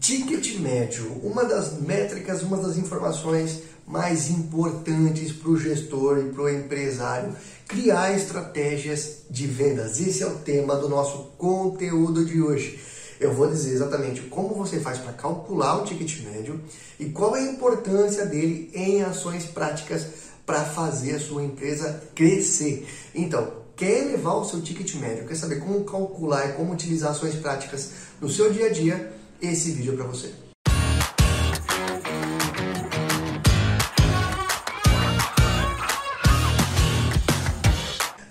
Ticket médio, uma das métricas, uma das informações mais importantes para o gestor e para o empresário criar estratégias de vendas. Esse é o tema do nosso conteúdo de hoje. Eu vou dizer exatamente como você faz para calcular o ticket médio e qual é a importância dele em ações práticas para fazer a sua empresa crescer. Então, quer elevar o seu ticket médio, quer saber como calcular e como utilizar ações práticas no seu dia a dia? Esse vídeo é para você.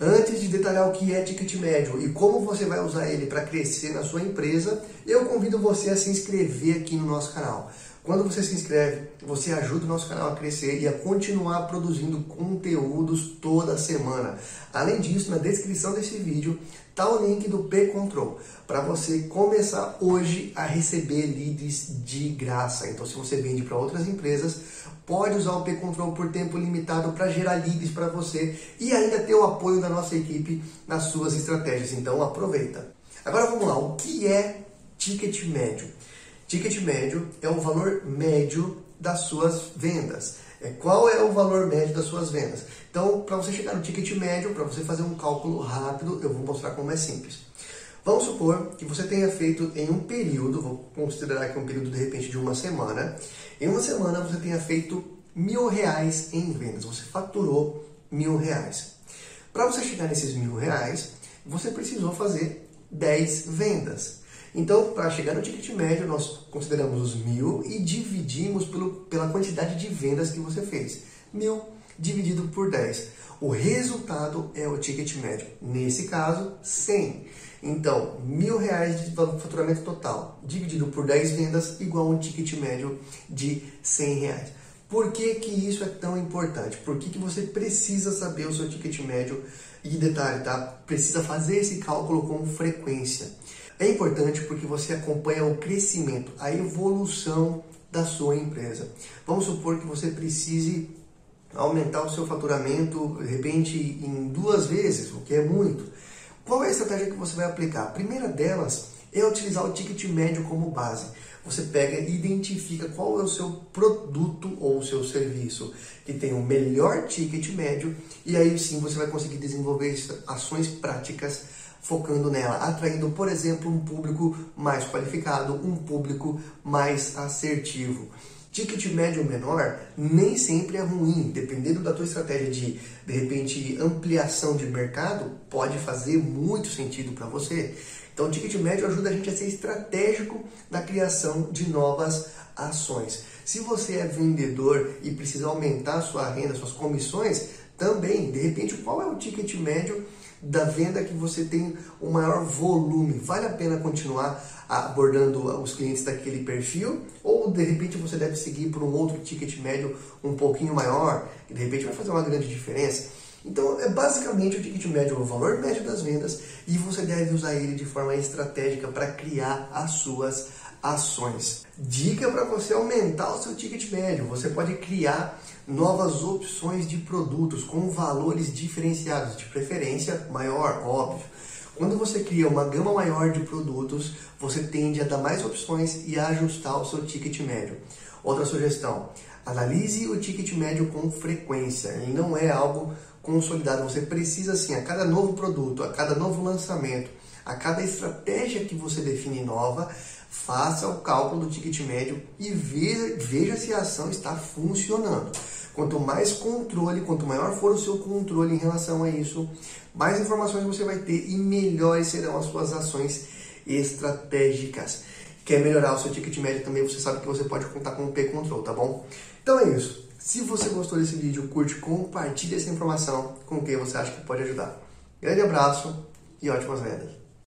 Antes de detalhar o que é ticket médio e como você vai usar ele para crescer na sua empresa, eu convido você a se inscrever aqui no nosso canal. Quando você se inscreve, você ajuda o nosso canal a crescer e a continuar produzindo conteúdos toda semana. Além disso, na descrição desse vídeo está o link do P-Control para você começar hoje a receber leads de graça. Então, se você vende para outras empresas, pode usar o P-Control por tempo limitado para gerar leads para você e ainda ter o apoio da nossa equipe nas suas estratégias. Então, aproveita. Agora vamos lá, o que é ticket médio? Ticket médio é o valor médio das suas vendas. É qual é o valor médio das suas vendas? Então, para você chegar no ticket médio, para você fazer um cálculo rápido, eu vou mostrar como é simples. Vamos supor que você tenha feito em um período, vou considerar aqui um período de repente de uma semana, em uma semana você tenha feito mil reais em vendas, você faturou mil reais. Para você chegar nesses mil reais, você precisou fazer 10 vendas. Então, para chegar no ticket médio, nós consideramos os mil e dividimos pelo, pela quantidade de vendas que você fez. Mil dividido por 10. O resultado é o ticket médio. Nesse caso, 100. Então, mil reais de faturamento total dividido por 10 vendas igual a um ticket médio de 100 reais. Por que, que isso é tão importante? Por que, que você precisa saber o seu ticket médio? E detalhe, tá? Precisa fazer esse cálculo com frequência. É importante porque você acompanha o crescimento, a evolução da sua empresa. Vamos supor que você precise aumentar o seu faturamento, de repente, em duas vezes, o que é muito. Qual é a estratégia que você vai aplicar? A primeira delas é utilizar o ticket médio como base. Você pega e identifica qual é o seu produto ou o seu serviço que tem o melhor ticket médio e aí sim você vai conseguir desenvolver ações práticas focando nela, atraindo, por exemplo, um público mais qualificado, um público mais assertivo. Ticket médio menor nem sempre é ruim, dependendo da tua estratégia de, de repente, ampliação de mercado, pode fazer muito sentido para você. Então, o ticket médio ajuda a gente a ser estratégico na criação de novas ações. Se você é vendedor e precisa aumentar sua renda, suas comissões, também, de repente, qual é o ticket médio da venda que você tem o maior volume. Vale a pena continuar abordando os clientes daquele perfil ou de repente você deve seguir por um outro ticket médio um pouquinho maior e de repente vai fazer uma grande diferença. Então, é basicamente o ticket médio, o valor médio das vendas e você deve usar ele de forma estratégica para criar as suas ações. Dica para você aumentar o seu ticket médio: você pode criar novas opções de produtos com valores diferenciados, de preferência maior, óbvio. Quando você cria uma gama maior de produtos, você tende a dar mais opções e a ajustar o seu ticket médio. Outra sugestão: analise o ticket médio com frequência. Ele não é algo consolidado. Você precisa, assim, a cada novo produto, a cada novo lançamento, a cada estratégia que você define nova, faça o cálculo do ticket médio e veja, veja se a ação está funcionando. Quanto mais controle, quanto maior for o seu controle em relação a isso, mais informações você vai ter e melhores serão as suas ações estratégicas. Quer melhorar o seu ticket médio também, você sabe que você pode contar com o P-Control, tá bom? Então é isso. Se você gostou desse vídeo, curte, compartilhe essa informação com quem você acha que pode ajudar. Grande abraço e ótimas vendas!